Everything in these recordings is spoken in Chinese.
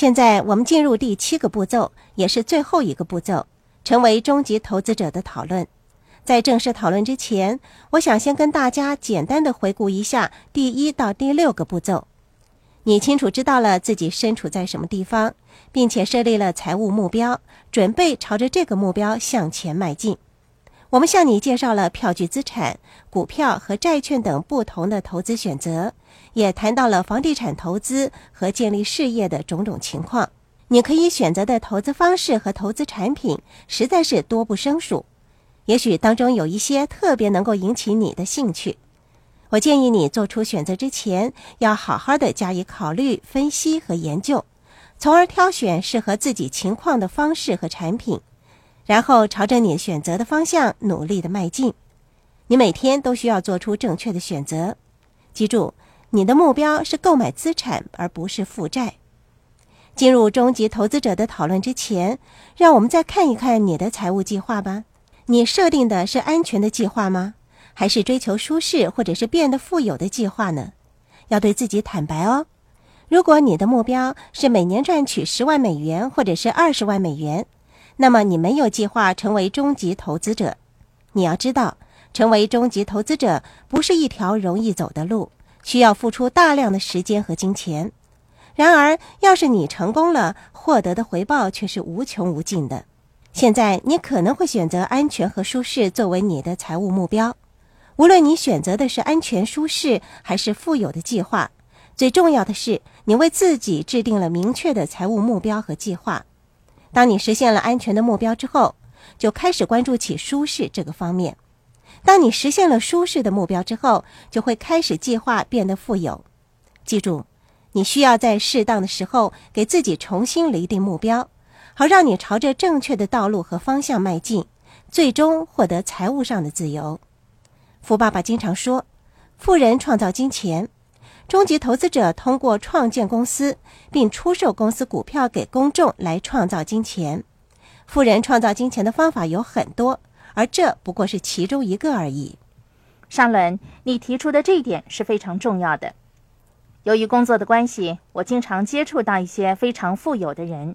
现在我们进入第七个步骤，也是最后一个步骤，成为终极投资者的讨论。在正式讨论之前，我想先跟大家简单的回顾一下第一到第六个步骤。你清楚知道了自己身处在什么地方，并且设立了财务目标，准备朝着这个目标向前迈进。我们向你介绍了票据资产、股票和债券等不同的投资选择，也谈到了房地产投资和建立事业的种种情况。你可以选择的投资方式和投资产品实在是多不胜数。也许当中有一些特别能够引起你的兴趣。我建议你做出选择之前，要好好的加以考虑、分析和研究，从而挑选适合自己情况的方式和产品。然后朝着你选择的方向努力的迈进。你每天都需要做出正确的选择。记住，你的目标是购买资产，而不是负债。进入终极投资者的讨论之前，让我们再看一看你的财务计划吧。你设定的是安全的计划吗？还是追求舒适或者是变得富有的计划呢？要对自己坦白哦。如果你的目标是每年赚取十万美元，或者是二十万美元。那么你没有计划成为终极投资者。你要知道，成为终极投资者不是一条容易走的路，需要付出大量的时间和金钱。然而，要是你成功了，获得的回报却是无穷无尽的。现在，你可能会选择安全和舒适作为你的财务目标。无论你选择的是安全、舒适还是富有的计划，最重要的是你为自己制定了明确的财务目标和计划。当你实现了安全的目标之后，就开始关注起舒适这个方面。当你实现了舒适的目标之后，就会开始计划变得富有。记住，你需要在适当的时候给自己重新厘定目标，好让你朝着正确的道路和方向迈进，最终获得财务上的自由。富爸爸经常说：“富人创造金钱。”终极投资者通过创建公司并出售公司股票给公众来创造金钱。富人创造金钱的方法有很多，而这不过是其中一个而已。上轮你提出的这一点是非常重要的。由于工作的关系，我经常接触到一些非常富有的人。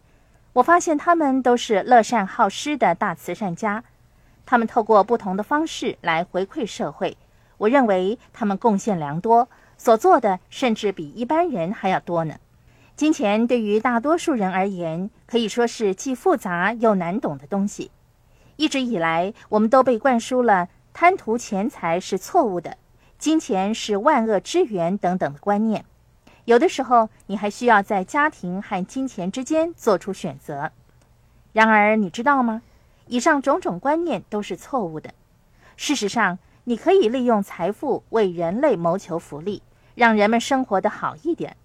我发现他们都是乐善好施的大慈善家，他们透过不同的方式来回馈社会。我认为他们贡献良多。所做的甚至比一般人还要多呢。金钱对于大多数人而言，可以说是既复杂又难懂的东西。一直以来，我们都被灌输了贪图钱财是错误的，金钱是万恶之源等等的观念。有的时候，你还需要在家庭和金钱之间做出选择。然而，你知道吗？以上种种观念都是错误的。事实上，你可以利用财富为人类谋求福利，让人们生活的好一点。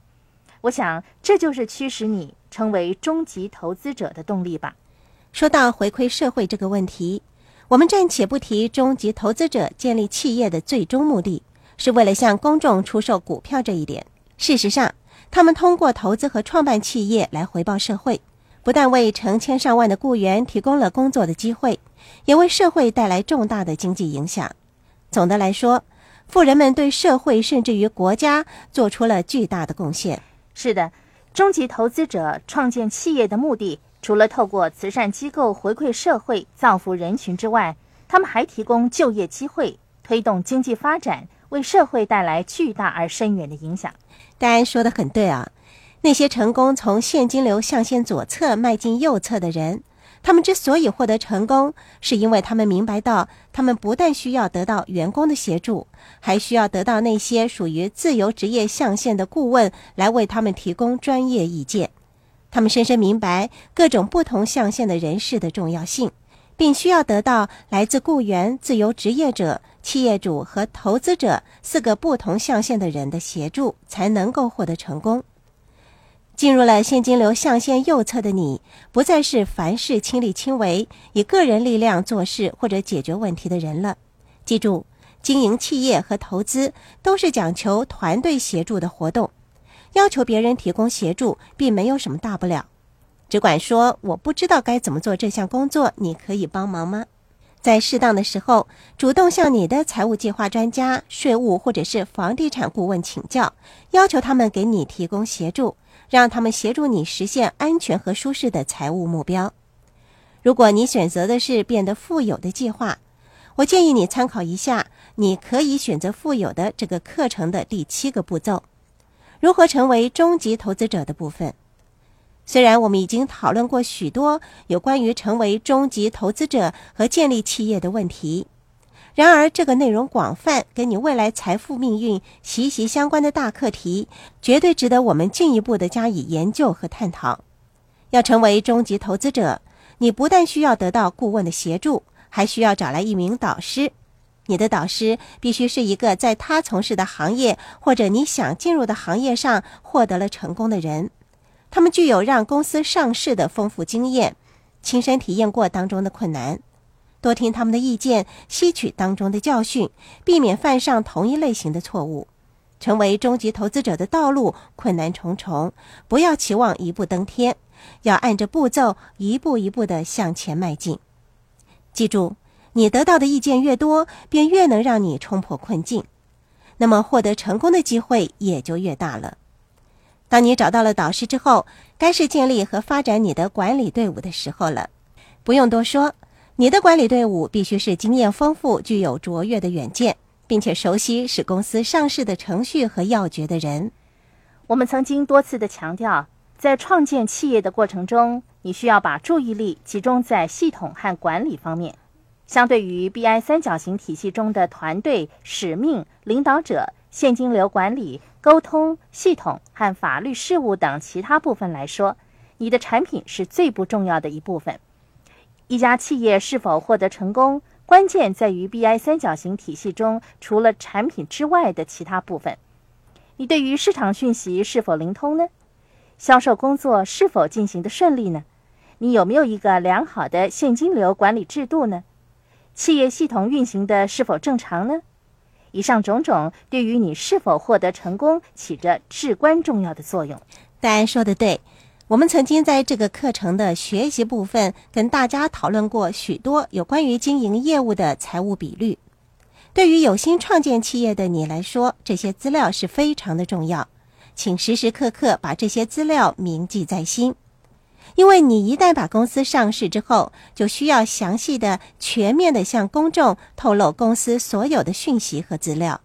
我想，这就是驱使你成为终极投资者的动力吧。说到回馈社会这个问题，我们暂且不提终极投资者建立企业的最终目的是为了向公众出售股票这一点。事实上，他们通过投资和创办企业来回报社会，不但为成千上万的雇员提供了工作的机会，也为社会带来重大的经济影响。总的来说，富人们对社会甚至于国家做出了巨大的贡献。是的，终极投资者创建企业的目的，除了透过慈善机构回馈社会、造福人群之外，他们还提供就业机会，推动经济发展，为社会带来巨大而深远的影响。戴安说的很对啊，那些成功从现金流象限左侧迈进右侧的人。他们之所以获得成功，是因为他们明白到，他们不但需要得到员工的协助，还需要得到那些属于自由职业象限的顾问来为他们提供专业意见。他们深深明白各种不同象限的人士的重要性，并需要得到来自雇员、自由职业者、企业主和投资者四个不同象限的人的协助，才能够获得成功。进入了现金流象限右侧的你，不再是凡事亲力亲为、以个人力量做事或者解决问题的人了。记住，经营企业和投资都是讲求团队协助的活动，要求别人提供协助，并没有什么大不了。只管说我不知道该怎么做这项工作，你可以帮忙吗？在适当的时候，主动向你的财务计划专家、税务或者是房地产顾问请教，要求他们给你提供协助。让他们协助你实现安全和舒适的财务目标。如果你选择的是变得富有的计划，我建议你参考一下，你可以选择富有的这个课程的第七个步骤：如何成为终极投资者的部分。虽然我们已经讨论过许多有关于成为终极投资者和建立企业的问题，然而这个内容广泛、跟你未来财富命运息息相关的大课题，绝对值得我们进一步的加以研究和探讨。要成为终极投资者，你不但需要得到顾问的协助，还需要找来一名导师。你的导师必须是一个在他从事的行业或者你想进入的行业上获得了成功的人。他们具有让公司上市的丰富经验，亲身体验过当中的困难，多听他们的意见，吸取当中的教训，避免犯上同一类型的错误。成为终极投资者的道路困难重重，不要期望一步登天，要按着步骤一步一步的向前迈进。记住，你得到的意见越多，便越能让你冲破困境，那么获得成功的机会也就越大了。当你找到了导师之后，该是建立和发展你的管理队伍的时候了。不用多说，你的管理队伍必须是经验丰富、具有卓越的远见，并且熟悉使公司上市的程序和要诀的人。我们曾经多次的强调，在创建企业的过程中，你需要把注意力集中在系统和管理方面。相对于 BI 三角形体系中的团队、使命、领导者、现金流管理。沟通系统和法律事务等其他部分来说，你的产品是最不重要的一部分。一家企业是否获得成功，关键在于 BI 三角形体系中除了产品之外的其他部分。你对于市场讯息是否灵通呢？销售工作是否进行的顺利呢？你有没有一个良好的现金流管理制度呢？企业系统运行的是否正常呢？以上种种对于你是否获得成功起着至关重要的作用。大家说的对，我们曾经在这个课程的学习部分跟大家讨论过许多有关于经营业务的财务比率。对于有心创建企业的你来说，这些资料是非常的重要，请时时刻刻把这些资料铭记在心。因为你一旦把公司上市之后，就需要详细的、全面的向公众透露公司所有的讯息和资料。